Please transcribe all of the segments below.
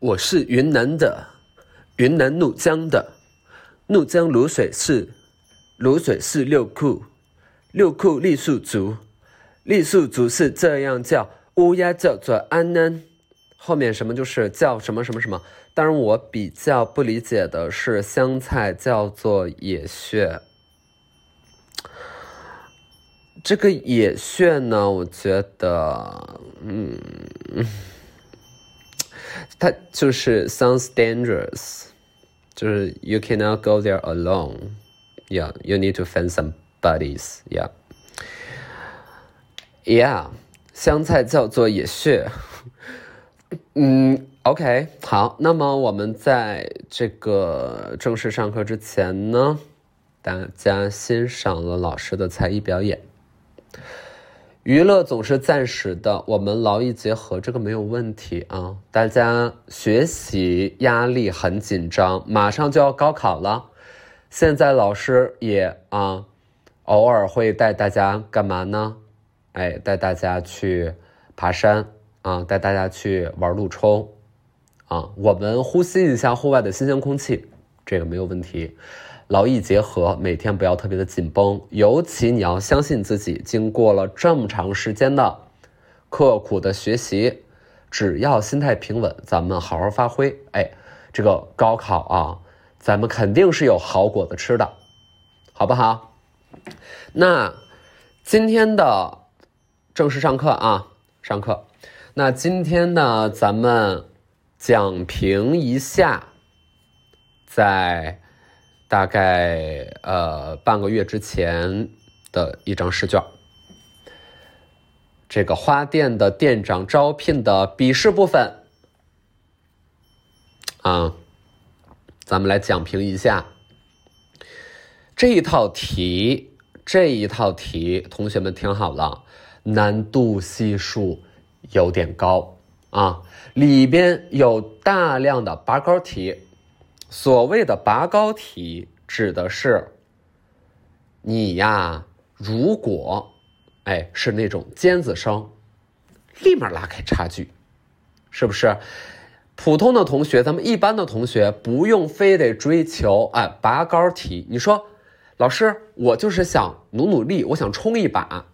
我是云南的，云南怒江的，怒江卤水市，卤水市六库，六库傈僳族，傈僳族是这样叫，乌鸦叫做安安，后面什么就是叫什么什么什么。当然，我比较不理解的是香菜叫做野雀。这个野穴呢，我觉得，嗯，它就是 sounds dangerous，就是 you cannot go there alone，yeah，you need to find some buddies，yeah，yeah，香菜叫做野穴，嗯，OK，好，那么我们在这个正式上课之前呢，大家欣赏了老师的才艺表演。娱乐总是暂时的，我们劳逸结合，这个没有问题啊。大家学习压力很紧张，马上就要高考了，现在老师也啊，偶尔会带大家干嘛呢？哎，带大家去爬山啊，带大家去玩路冲啊，我们呼吸一下户外的新鲜空气，这个没有问题。劳逸结合，每天不要特别的紧绷，尤其你要相信自己。经过了这么长时间的刻苦的学习，只要心态平稳，咱们好好发挥。哎，这个高考啊，咱们肯定是有好果子吃的，好不好？那今天的正式上课啊，上课。那今天呢，咱们讲评一下，在。大概呃半个月之前的一张试卷，这个花店的店长招聘的笔试部分啊，咱们来讲评一下这一套题。这一套题，同学们听好了，难度系数有点高啊，里边有大量的拔高题。所谓的拔高题，指的是你呀，如果哎是那种尖子生，立马拉开差距，是不是？普通的同学，咱们一般的同学不用非得追求哎拔高题。你说，老师，我就是想努努力，我想冲一把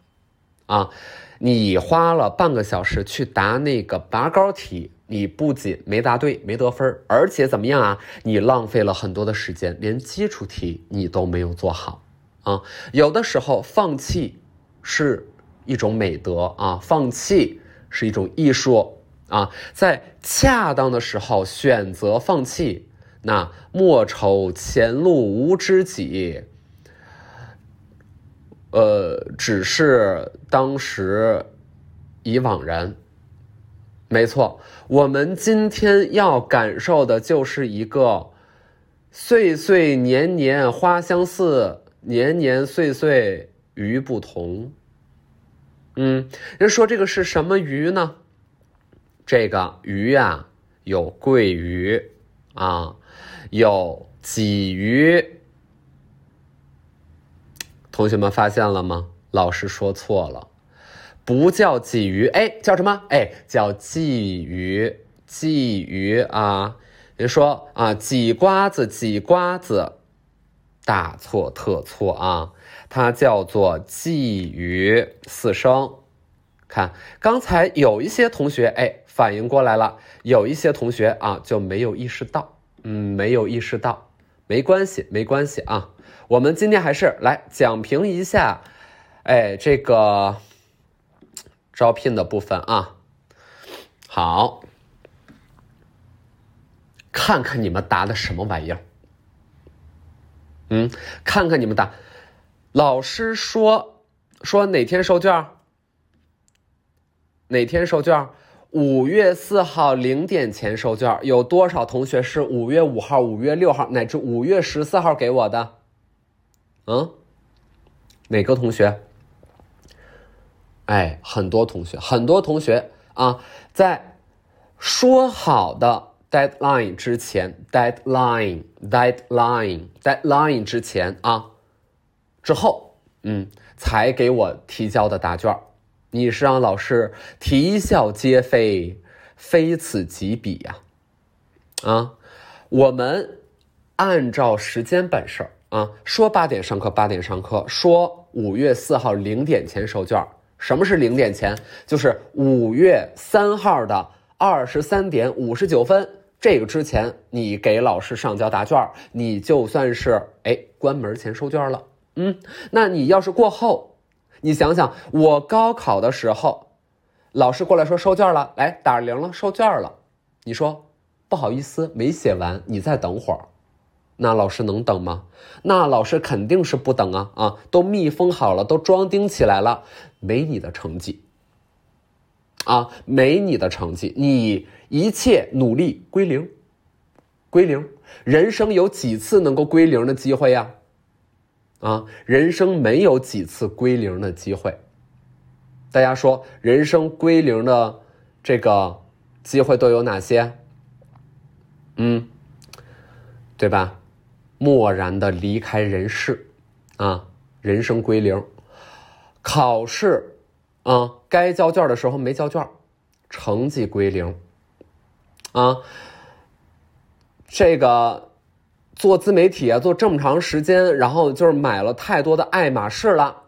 啊！你花了半个小时去答那个拔高题。你不仅没答对，没得分而且怎么样啊？你浪费了很多的时间，连基础题你都没有做好啊！有的时候放弃是一种美德啊，放弃是一种艺术啊，在恰当的时候选择放弃，那莫愁前路无知己。呃，只是当时已惘然。没错，我们今天要感受的就是一个岁岁年年花相似，年年岁岁鱼不同。嗯，人说这个是什么鱼呢？这个鱼呀，有鳜鱼啊，有鲫鱼。同学们发现了吗？老师说错了。不叫鲫鱼，哎，叫什么？哎，叫鲫鱼，鲫鱼啊！人说啊，鲫瓜子，鲫瓜子，大错特错啊！它叫做鲫鱼，四声。看，刚才有一些同学哎反应过来了，有一些同学啊就没有意识到，嗯，没有意识到，没关系，没关系啊。我们今天还是来讲评一下，哎，这个。招聘的部分啊，好，看看你们答的什么玩意儿？嗯，看看你们答，老师说说哪天收卷？哪天收卷？五月四号零点前收卷。有多少同学是五月五号、五月六号乃至五月十四号给我的？嗯，哪个同学？哎，很多同学，很多同学啊，在说好的 deadline 之前，deadline，deadline，deadline 之前啊，之后，嗯，才给我提交的答卷你是让老师啼笑皆非，非此即彼呀，啊，我们按照时间办事儿啊，说八点上课八点上课，说五月四号零点前收卷。什么是零点前？就是五月三号的二十三点五十九分，这个之前你给老师上交答卷，你就算是哎关门前收卷了。嗯，那你要是过后，你想想，我高考的时候，老师过来说收卷了，来打铃了，收卷了，你说不好意思，没写完，你再等会儿。那老师能等吗？那老师肯定是不等啊啊！都密封好了，都装订起来了，没你的成绩啊，没你的成绩，你一切努力归零，归零。人生有几次能够归零的机会呀？啊，人生没有几次归零的机会。大家说，人生归零的这个机会都有哪些？嗯，对吧？漠然的离开人世，啊，人生归零。考试，啊，该交卷的时候没交卷，成绩归零。啊，这个做自媒体啊，做这么长时间，然后就是买了太多的爱马仕了，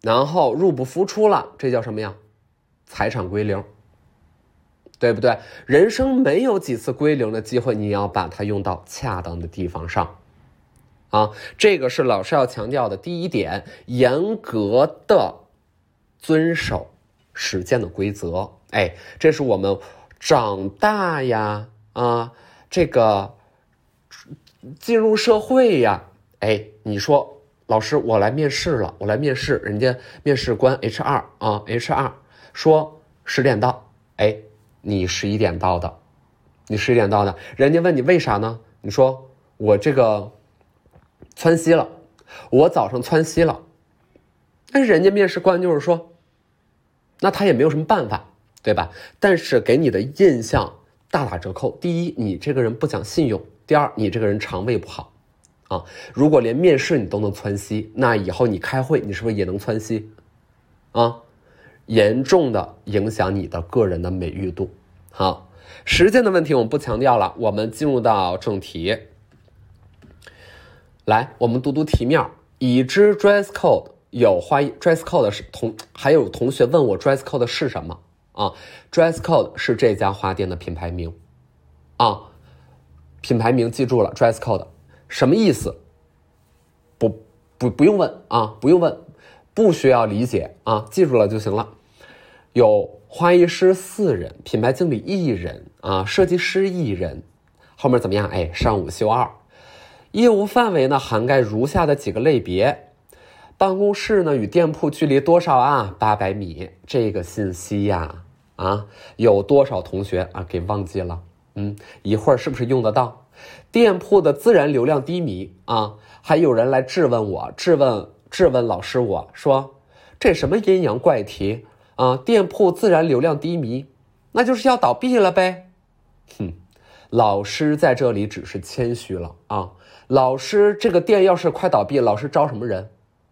然后入不敷出了，这叫什么呀？财产归零。对不对？人生没有几次归零的机会，你要把它用到恰当的地方上，啊，这个是老师要强调的第一点：严格的遵守时间的规则。哎，这是我们长大呀，啊，这个进入社会呀，哎，你说老师，我来面试了，我来面试，人家面试官 HR 啊，HR 说十点到，哎。你十一点到的，你十一点到的，人家问你为啥呢？你说我这个窜稀了，我早上窜稀了。但是人家面试官就是说，那他也没有什么办法，对吧？但是给你的印象大打折扣。第一，你这个人不讲信用；第二，你这个人肠胃不好啊。如果连面试你都能窜稀，那以后你开会你是不是也能窜稀啊？严重的影响你的个人的美誉度。好，时间的问题我们不强调了，我们进入到正题。来，我们读读题面已知 dress code 有花 dress code 是同，还有同学问我 dress code 是什么啊？dress code 是这家花店的品牌名啊，品牌名记住了，dress code 什么意思？不不不用问啊，不用问。不需要理解啊，记住了就行了。有花艺师四人，品牌经理一人啊，设计师一人。后面怎么样？哎，上午休二。业务范围呢，涵盖如下的几个类别。办公室呢，与店铺距离多少啊？八百米。这个信息呀，啊，有多少同学啊给忘记了？嗯，一会儿是不是用得到？店铺的自然流量低迷啊，还有人来质问我，质问。质问老师，我说这什么阴阳怪题啊？店铺自然流量低迷，那就是要倒闭了呗。哼，老师在这里只是谦虚了啊。老师这个店要是快倒闭，老师招什么人？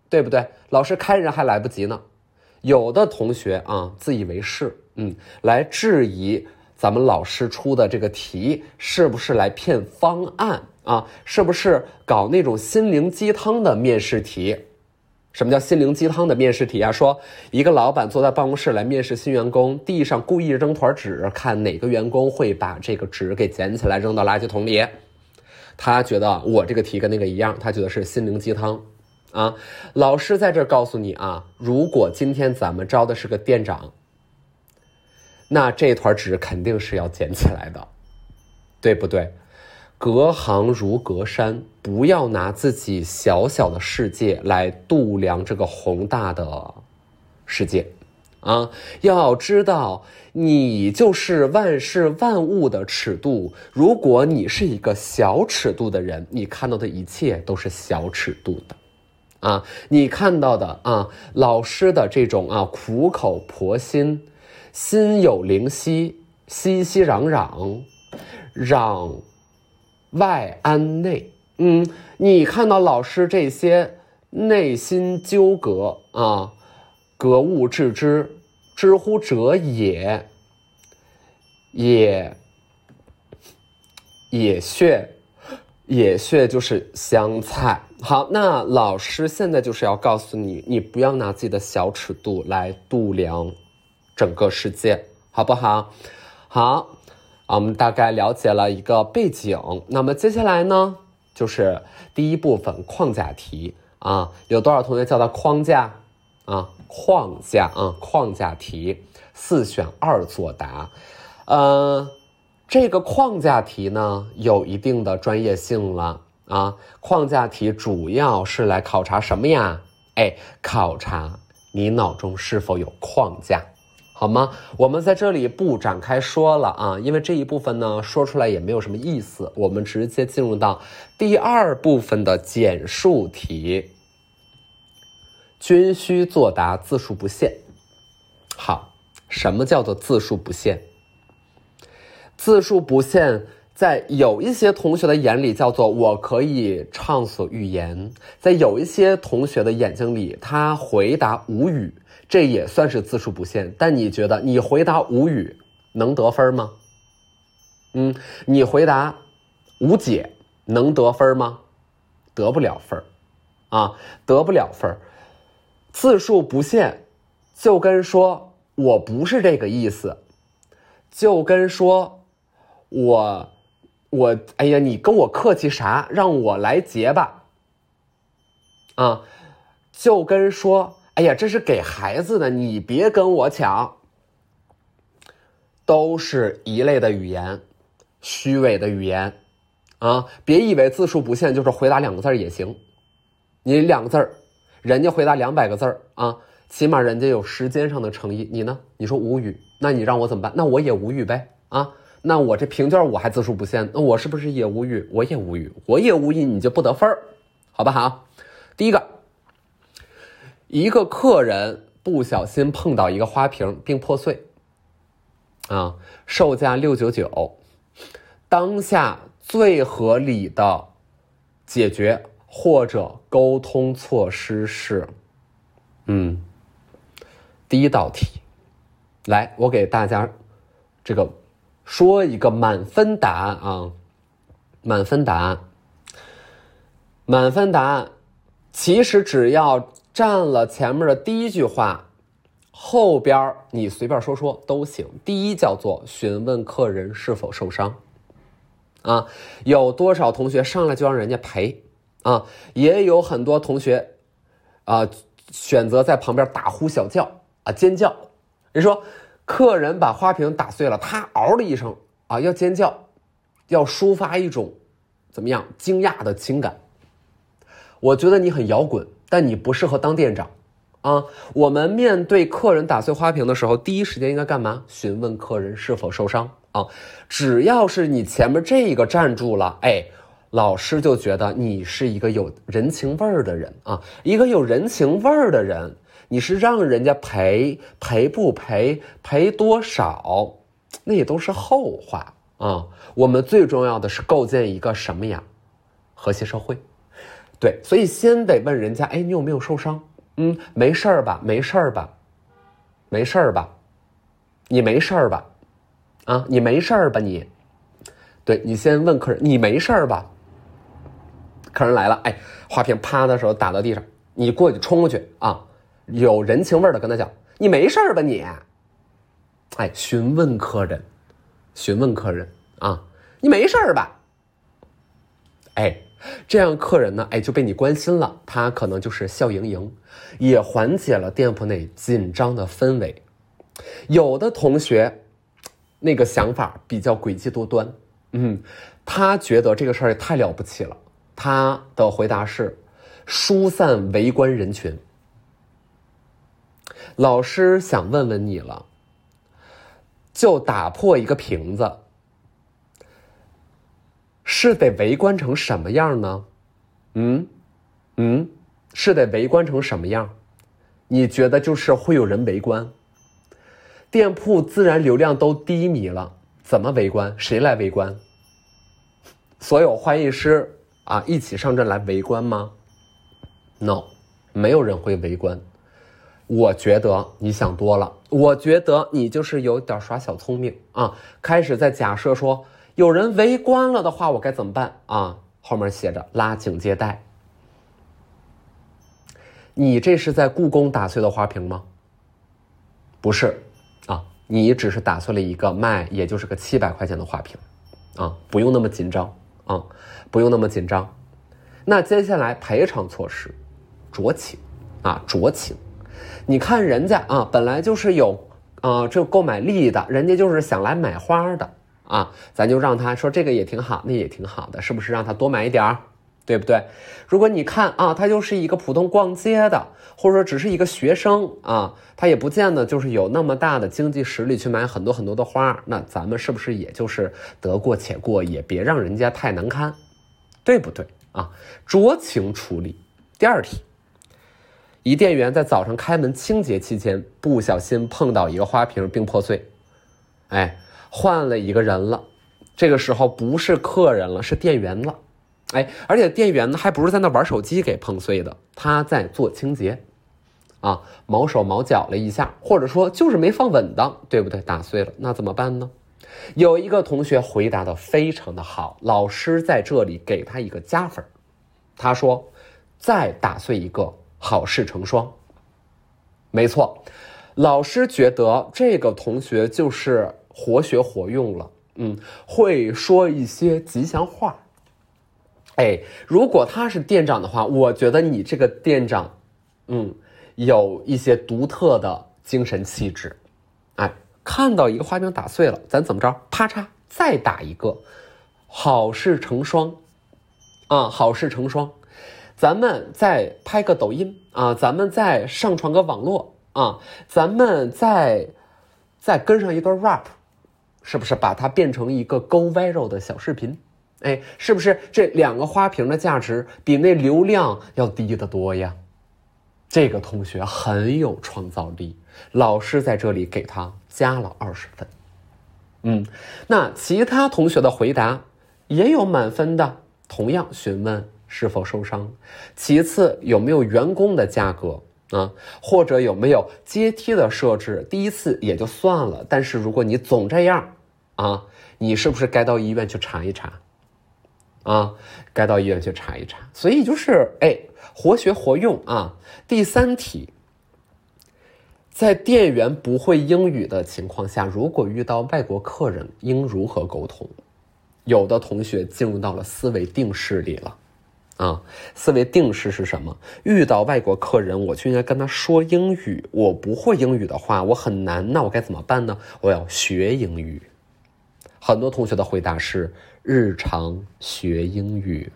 对不对？老师开人还来不及呢。有的同学啊，自以为是，嗯，来质疑咱们老师出的这个题是不是来骗方案啊？是不是搞那种心灵鸡汤的面试题？什么叫心灵鸡汤的面试题啊？说一个老板坐在办公室来面试新员工，地上故意扔团纸，看哪个员工会把这个纸给捡起来扔到垃圾桶里。他觉得我这个题跟那个一样，他觉得是心灵鸡汤啊。老师在这告诉你啊，如果今天咱们招的是个店长，那这团纸肯定是要捡起来的，对不对？隔行如隔山，不要拿自己小小的世界来度量这个宏大的世界，啊，要知道你就是万事万物的尺度。如果你是一个小尺度的人，你看到的一切都是小尺度的，啊，你看到的啊，老师的这种啊苦口婆心，心有灵犀，熙熙攘攘，攘。外安内，嗯，你看到老师这些内心纠葛啊，格物致知，知乎者也，也野穴，野穴就是香菜。好，那老师现在就是要告诉你，你不要拿自己的小尺度来度量整个世界，好不好？好，啊我们大概了解了一个背景，那么接下来呢，就是第一部分框架题啊，有多少同学叫它框架啊？框架啊，框架题，四选二作答，呃。这个框架题呢，有一定的专业性了啊。框架题主要是来考察什么呀？哎，考察你脑中是否有框架，好吗？我们在这里不展开说了啊，因为这一部分呢，说出来也没有什么意思。我们直接进入到第二部分的简述题，均需作答字数不限。好，什么叫做字数不限？字数不限，在有一些同学的眼里叫做我可以畅所欲言，在有一些同学的眼睛里，他回答无语，这也算是字数不限。但你觉得你回答无语能得分吗？嗯，你回答无解能得分吗？得不了分啊，得不了分字数不限，就跟说我不是这个意思，就跟说。我，我，哎呀，你跟我客气啥？让我来结吧。啊，就跟说，哎呀，这是给孩子的，你别跟我抢。都是一类的语言，虚伪的语言，啊，别以为字数不限就是回答两个字也行。你两个字，人家回答两百个字啊，起码人家有时间上的诚意。你呢？你说无语，那你让我怎么办？那我也无语呗，啊。那我这评卷我还字数不限，那我是不是也无语？我也无语，我也无语，你就不得分，好不好？第一个，一个客人不小心碰到一个花瓶并破碎，啊，售价六九九，当下最合理的解决或者沟通措施是，嗯，第一道题，来，我给大家这个。说一个满分答案啊，满分答案，满分答案，其实只要占了前面的第一句话，后边你随便说说都行。第一叫做询问客人是否受伤，啊，有多少同学上来就让人家赔啊？也有很多同学啊选择在旁边大呼小叫啊尖叫，你说。客人把花瓶打碎了，他嗷的一声啊，要尖叫，要抒发一种怎么样惊讶的情感。我觉得你很摇滚，但你不适合当店长啊。我们面对客人打碎花瓶的时候，第一时间应该干嘛？询问客人是否受伤啊。只要是你前面这个站住了，哎，老师就觉得你是一个有人情味儿的人啊，一个有人情味儿的人。你是让人家赔赔不赔赔多少，那也都是后话啊。我们最重要的是构建一个什么呀？和谐社会。对，所以先得问人家，哎，你有没有受伤？嗯，没事儿吧？没事儿吧？没事儿吧？你没事儿吧？啊，你没事儿吧？你，对你先问客人，你没事儿吧？客人来了，哎，花瓶啪的时候打到地上，你过去冲过去啊。有人情味的跟他讲：“你没事吧？你，哎，询问客人，询问客人啊，你没事吧？哎，这样客人呢，哎就被你关心了，他可能就是笑盈盈，也缓解了店铺内紧张的氛围。有的同学，那个想法比较诡计多端，嗯，他觉得这个事儿也太了不起了，他的回答是：疏散围观人群。”老师想问问你了，就打破一个瓶子，是得围观成什么样呢？嗯，嗯，是得围观成什么样？你觉得就是会有人围观？店铺自然流量都低迷了，怎么围观？谁来围观？所有花艺师啊，一起上阵来围观吗？No，没有人会围观。我觉得你想多了，我觉得你就是有点耍小聪明啊！开始在假设说有人围观了的话，我该怎么办啊？后面写着拉警戒带。你这是在故宫打碎的花瓶吗？不是，啊，你只是打碎了一个卖，也就是个七百块钱的花瓶，啊，不用那么紧张啊，不用那么紧张。那接下来赔偿措施，酌情，啊，酌情。你看人家啊，本来就是有啊这购买力的，人家就是想来买花的啊，咱就让他说这个也挺好，那也挺好的，是不是让他多买一点儿？对不对？如果你看啊，他就是一个普通逛街的，或者说只是一个学生啊，他也不见得就是有那么大的经济实力去买很多很多的花。那咱们是不是也就是得过且过，也别让人家太难堪，对不对啊？酌情处理。第二题，一店员在早上开门清洁期间不小心碰到一个花瓶并破碎，哎，换了一个人了，这个时候不是客人了，是店员了。哎，而且店员呢，还不是在那玩手机给碰碎的，他在做清洁，啊，毛手毛脚了一下，或者说就是没放稳当，对不对？打碎了，那怎么办呢？有一个同学回答的非常的好，老师在这里给他一个加分，他说：“再打碎一个，好事成双。”没错，老师觉得这个同学就是活学活用了，嗯，会说一些吉祥话。哎，如果他是店长的话，我觉得你这个店长，嗯，有一些独特的精神气质。哎，看到一个花瓶打碎了，咱怎么着？啪嚓，再打一个，好事成双，啊，好事成双。咱们再拍个抖音啊，咱们再上传个网络啊，咱们再再跟上一段 rap，是不是把它变成一个 go viral 的小视频？哎，是不是这两个花瓶的价值比那流量要低得多呀？这个同学很有创造力，老师在这里给他加了二十分。嗯，那其他同学的回答也有满分的，同样询问是否受伤，其次有没有员工的价格啊，或者有没有阶梯的设置？第一次也就算了，但是如果你总这样啊，你是不是该到医院去查一查？啊，该到医院去查一查。所以就是哎，活学活用啊。第三题，在店员不会英语的情况下，如果遇到外国客人，应如何沟通？有的同学进入到了思维定式里了。啊，思维定式是什么？遇到外国客人，我就应该跟他说英语。我不会英语的话，我很难。那我该怎么办呢？我要学英语。很多同学的回答是。日常学英语。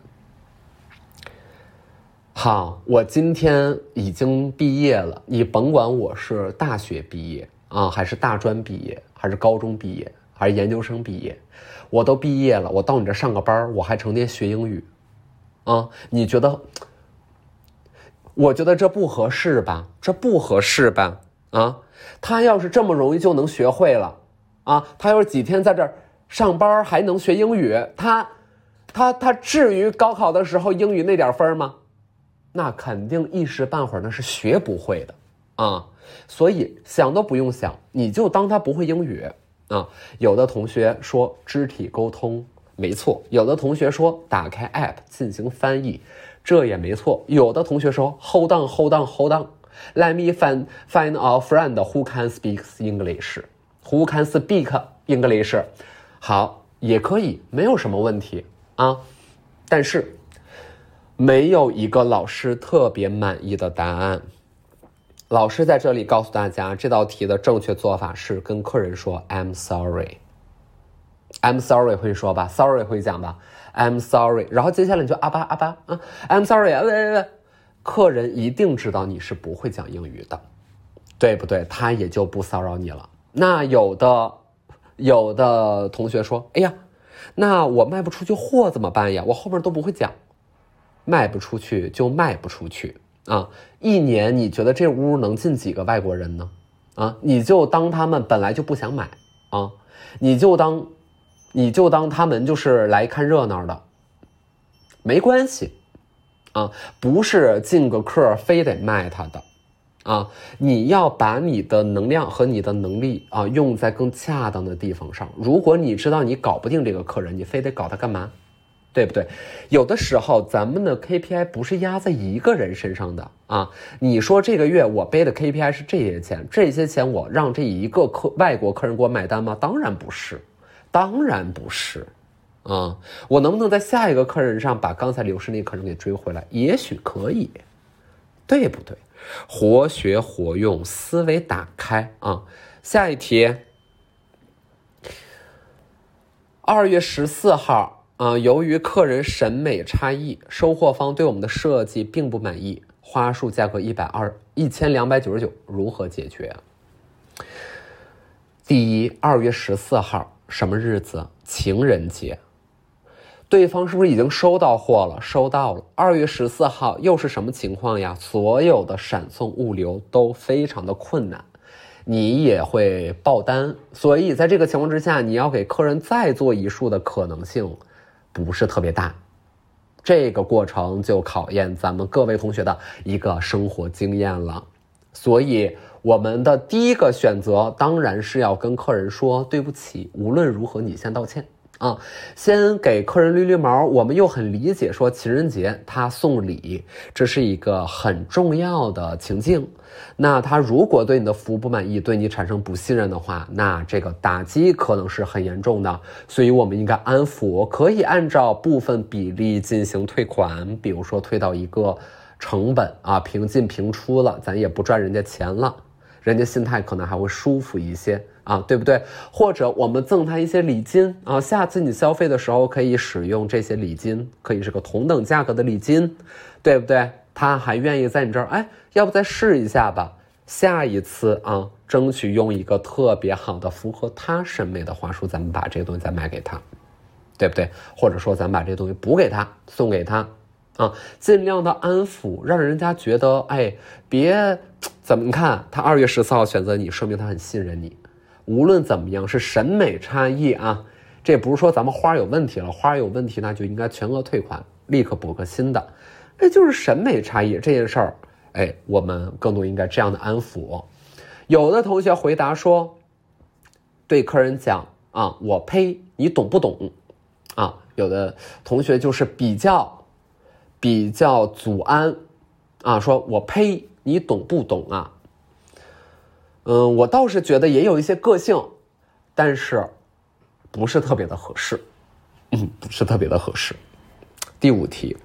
好，我今天已经毕业了。你甭管我是大学毕业啊，还是大专毕业，还是高中毕业，还是研究生毕业，我都毕业了。我到你这上个班，我还成天学英语，啊？你觉得？我觉得这不合适吧？这不合适吧？啊？他要是这么容易就能学会了，啊？他要是几天在这儿？上班还能学英语，他，他他至于高考的时候英语那点分吗？那肯定一时半会儿那是学不会的啊！所以想都不用想，你就当他不会英语啊。有的同学说肢体沟通没错，有的同学说打开 app 进行翻译，这也没错。有的同学说 hold on hold on hold on，let me find find a friend who can speak English，who can speak English。好，也可以，没有什么问题啊。但是，没有一个老师特别满意的答案。老师在这里告诉大家，这道题的正确做法是跟客人说 "I'm sorry"。I'm sorry 会说吧，sorry 会讲吧，I'm sorry。然后接下来你就阿巴阿巴啊，I'm sorry 啊，喂喂喂，客人一定知道你是不会讲英语的，对不对？他也就不骚扰你了。那有的。有的同学说：“哎呀，那我卖不出去货怎么办呀？我后面都不会讲，卖不出去就卖不出去啊！一年你觉得这屋能进几个外国人呢？啊，你就当他们本来就不想买啊，你就当，你就当他们就是来看热闹的，没关系啊，不是进个客非得卖他的啊，你要把你的能量和你的能力啊用在更恰当的地方上。如果你知道你搞不定这个客人，你非得搞他干嘛？对不对？有的时候咱们的 KPI 不是压在一个人身上的啊。你说这个月我背的 KPI 是这些钱，这些钱我让这一个客外国客人给我买单吗？当然不是，当然不是。啊，我能不能在下一个客人上把刚才流失那客人给追回来？也许可以，对不对？活学活用，思维打开啊！下一题，二月十四号啊，由于客人审美差异，收货方对我们的设计并不满意，花束价格一百二一千两百九十九，如何解决？第一，二月十四号什么日子？情人节。对方是不是已经收到货了？收到了。二月十四号又是什么情况呀？所有的闪送物流都非常的困难，你也会爆单，所以在这个情况之下，你要给客人再做一束的可能性不是特别大。这个过程就考验咱们各位同学的一个生活经验了。所以我们的第一个选择当然是要跟客人说对不起，无论如何你先道歉。啊，先给客人捋捋毛。我们又很理解，说情人节他送礼，这是一个很重要的情境。那他如果对你的服务不满意，对你产生不信任的话，那这个打击可能是很严重的。所以我们应该安抚，可以按照部分比例进行退款，比如说退到一个成本啊，平进平出了，咱也不赚人家钱了，人家心态可能还会舒服一些。啊，对不对？或者我们赠他一些礼金啊，下次你消费的时候可以使用这些礼金，可以是个同等价格的礼金，对不对？他还愿意在你这儿，哎，要不再试一下吧？下一次啊，争取用一个特别好的、符合他审美的话术，咱们把这个东西再卖给他，对不对？或者说，咱把这东西补给他，送给他，啊，尽量的安抚，让人家觉得，哎，别怎么看他二月十四号选择你，说明他很信任你。无论怎么样，是审美差异啊，这也不是说咱们花有问题了，花有问题那就应该全额退款，立刻补个新的，这就是审美差异这件事儿，哎，我们更多应该这样的安抚。有的同学回答说，对客人讲啊，我呸，你懂不懂？啊，有的同学就是比较比较祖安啊，说我呸，你懂不懂啊？嗯，我倒是觉得也有一些个性，但是不是特别的合适，嗯，不是特别的合适。第五题，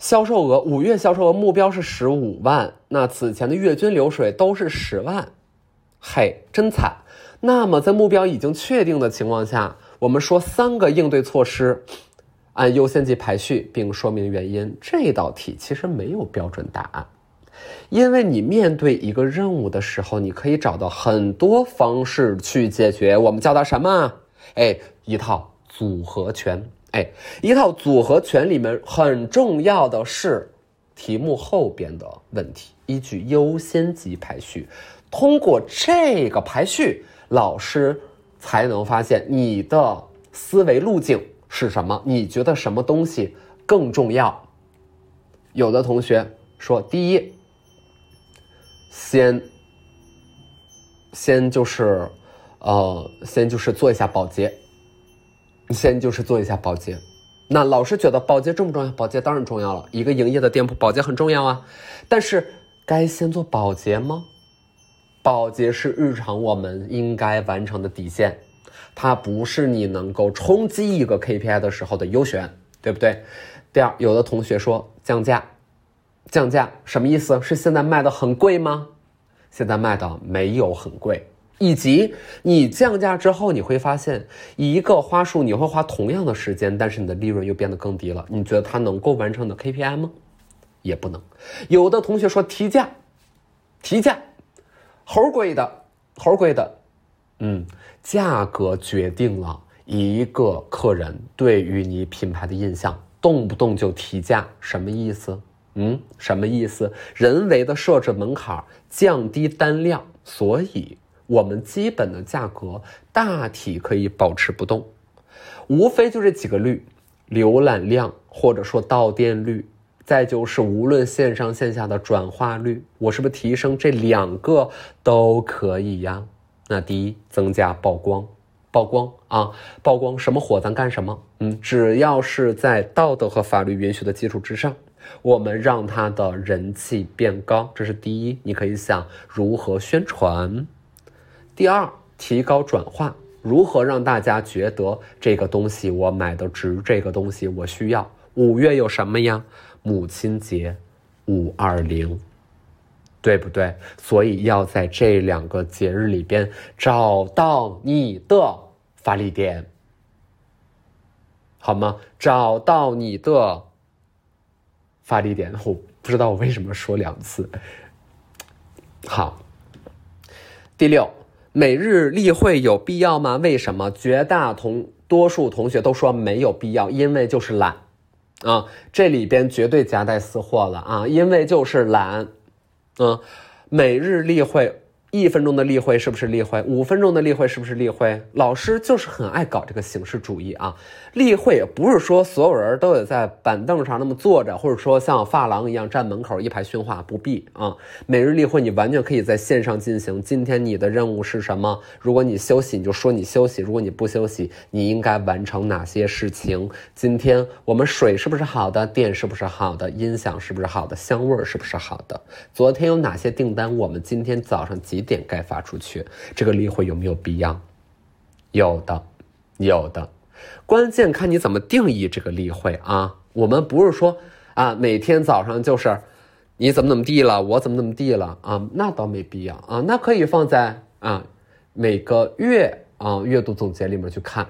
销售额五月销售额目标是十五万，那此前的月均流水都是十万，嘿，真惨。那么在目标已经确定的情况下，我们说三个应对措施，按优先级排序，并说明原因。这道题其实没有标准答案。因为你面对一个任务的时候，你可以找到很多方式去解决。我们叫它什么？哎，一套组合拳。哎，一套组合拳里面很重要的是题目后边的问题，依据优先级排序。通过这个排序，老师才能发现你的思维路径是什么。你觉得什么东西更重要？有的同学说，第一。先，先就是，呃，先就是做一下保洁，先就是做一下保洁。那老师觉得保洁重不重要？保洁当然重要了，一个营业的店铺保洁很重要啊。但是该先做保洁吗？保洁是日常我们应该完成的底线，它不是你能够冲击一个 KPI 的时候的优选，对不对？第二，有的同学说降价。降价什么意思？是现在卖的很贵吗？现在卖的没有很贵，以及你降价之后，你会发现一个花束你会花同样的时间，但是你的利润又变得更低了。你觉得它能够完成的 KPI 吗？也不能。有的同学说提价，提价，猴贵的，猴贵的，嗯，价格决定了一个客人对于你品牌的印象，动不动就提价，什么意思？嗯，什么意思？人为的设置门槛，降低单量，所以我们基本的价格大体可以保持不动，无非就这几个率：浏览量或者说到店率、再就是无论线上线下的转化率，我是不是提升这两个都可以呀？那第一，增加曝光，曝光啊，曝光什么火咱干什么？嗯，只要是在道德和法律允许的基础之上，我们让他的人气变高，这是第一。你可以想如何宣传。第二，提高转化，如何让大家觉得这个东西我买的值，这个东西我需要。五月有什么呀？母亲节，五二零，对不对？所以要在这两个节日里边找到你的发力点，好吗？找到你的发力点，我不知道我为什么说两次。好，第六，每日例会有必要吗？为什么？绝大同多数同学都说没有必要，因为就是懒。啊，这里边绝对夹带私货了啊！因为就是懒，嗯，每日例会。一分钟的例会是不是例会？五分钟的例会是不是例会？老师就是很爱搞这个形式主义啊！例会不是说所有人都得在板凳上那么坐着，或者说像发廊一样站门口一排训话，不必啊！每日例会你完全可以在线上进行。今天你的任务是什么？如果你休息，你就说你休息；如果你不休息，你应该完成哪些事情？今天我们水是不是好的？电是不是好的？音响是不是好的？香味是不是好的？昨天有哪些订单？我们今天早上几？几点该发出去？这个例会有没有必要？有的，有的。关键看你怎么定义这个例会啊！我们不是说啊，每天早上就是你怎么怎么地了，我怎么怎么地了啊？那倒没必要啊，那可以放在啊每个月啊月度总结里面去看。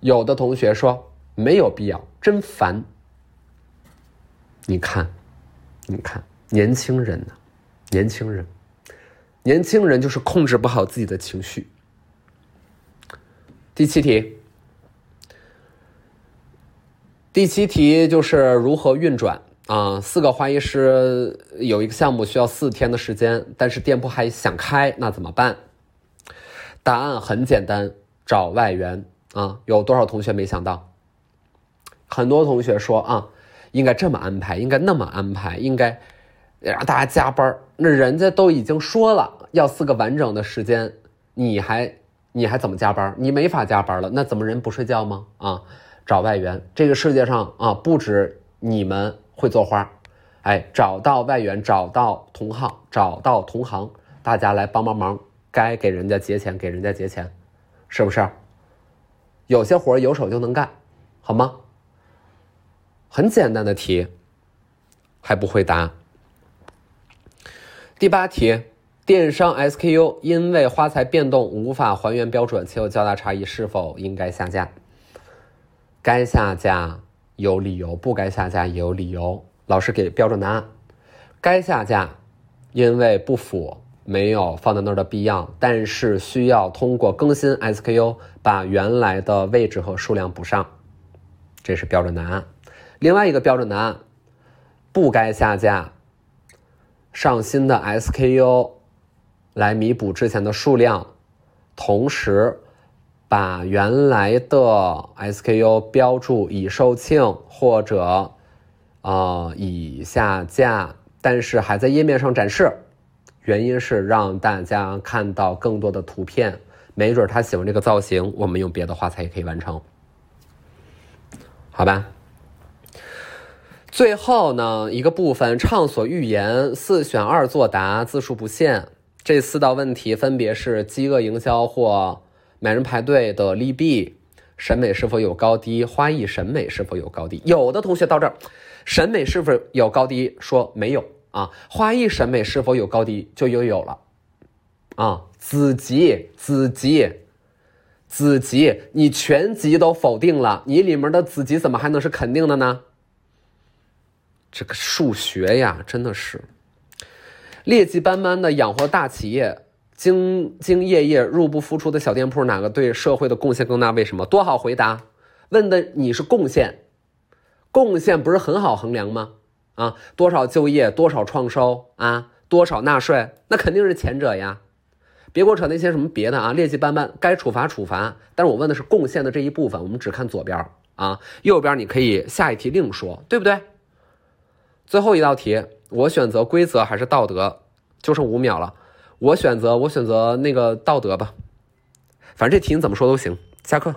有的同学说没有必要，真烦。你看，你看，年轻人呢？年轻人，年轻人就是控制不好自己的情绪。第七题，第七题就是如何运转啊？四个花艺师有一个项目需要四天的时间，但是店铺还想开，那怎么办？答案很简单，找外援啊！有多少同学没想到？很多同学说啊，应该这么安排，应该那么安排，应该。让大家加班那人家都已经说了要四个完整的时间，你还你还怎么加班你没法加班了，那怎么人不睡觉吗？啊，找外援，这个世界上啊，不止你们会做花，哎，找到外援，找到同行，找到同行，大家来帮帮忙，该给人家结钱，给人家结钱，是不是？有些活有手就能干，好吗？很简单的题，还不会答。第八题，电商 SKU 因为花材变动无法还原标准且有较大差异，是否应该下架？该下架有理由，不该下架也有理由。老师给标准答案：该下架，因为不符，没有放在那儿的必要，但是需要通过更新 SKU 把原来的位置和数量补上，这是标准答案。另外一个标准答案，不该下架。上新的 SKU 来弥补之前的数量，同时把原来的 SKU 标注已售罄或者啊已下架，但是还在页面上展示，原因是让大家看到更多的图片，没准他喜欢这个造型，我们用别的画材也可以完成，好吧？最后呢，一个部分畅所欲言，四选二作答，字数不限。这四道问题分别是：饥饿营销或买人排队的利弊，审美是否有高低，花艺审美是否有高低。有的同学到这儿，审美是否有高低，说没有啊。花艺审美是否有高低，就又有了啊。子集，子集，子集，你全集都否定了，你里面的子集怎么还能是肯定的呢？这个数学呀，真的是劣迹斑斑的养活大企业，兢兢业业入不敷出的小店铺，哪个对社会的贡献更大？为什么？多好回答！问的你是贡献，贡献不是很好衡量吗？啊，多少就业，多少创收啊，多少纳税，那肯定是前者呀！别给我扯那些什么别的啊，劣迹斑斑，该处罚处罚。但是我问的是贡献的这一部分，我们只看左边啊，右边你可以下一题另说，对不对？最后一道题，我选择规则还是道德？就剩五秒了，我选择我选择那个道德吧，反正这题你怎么说都行。下课。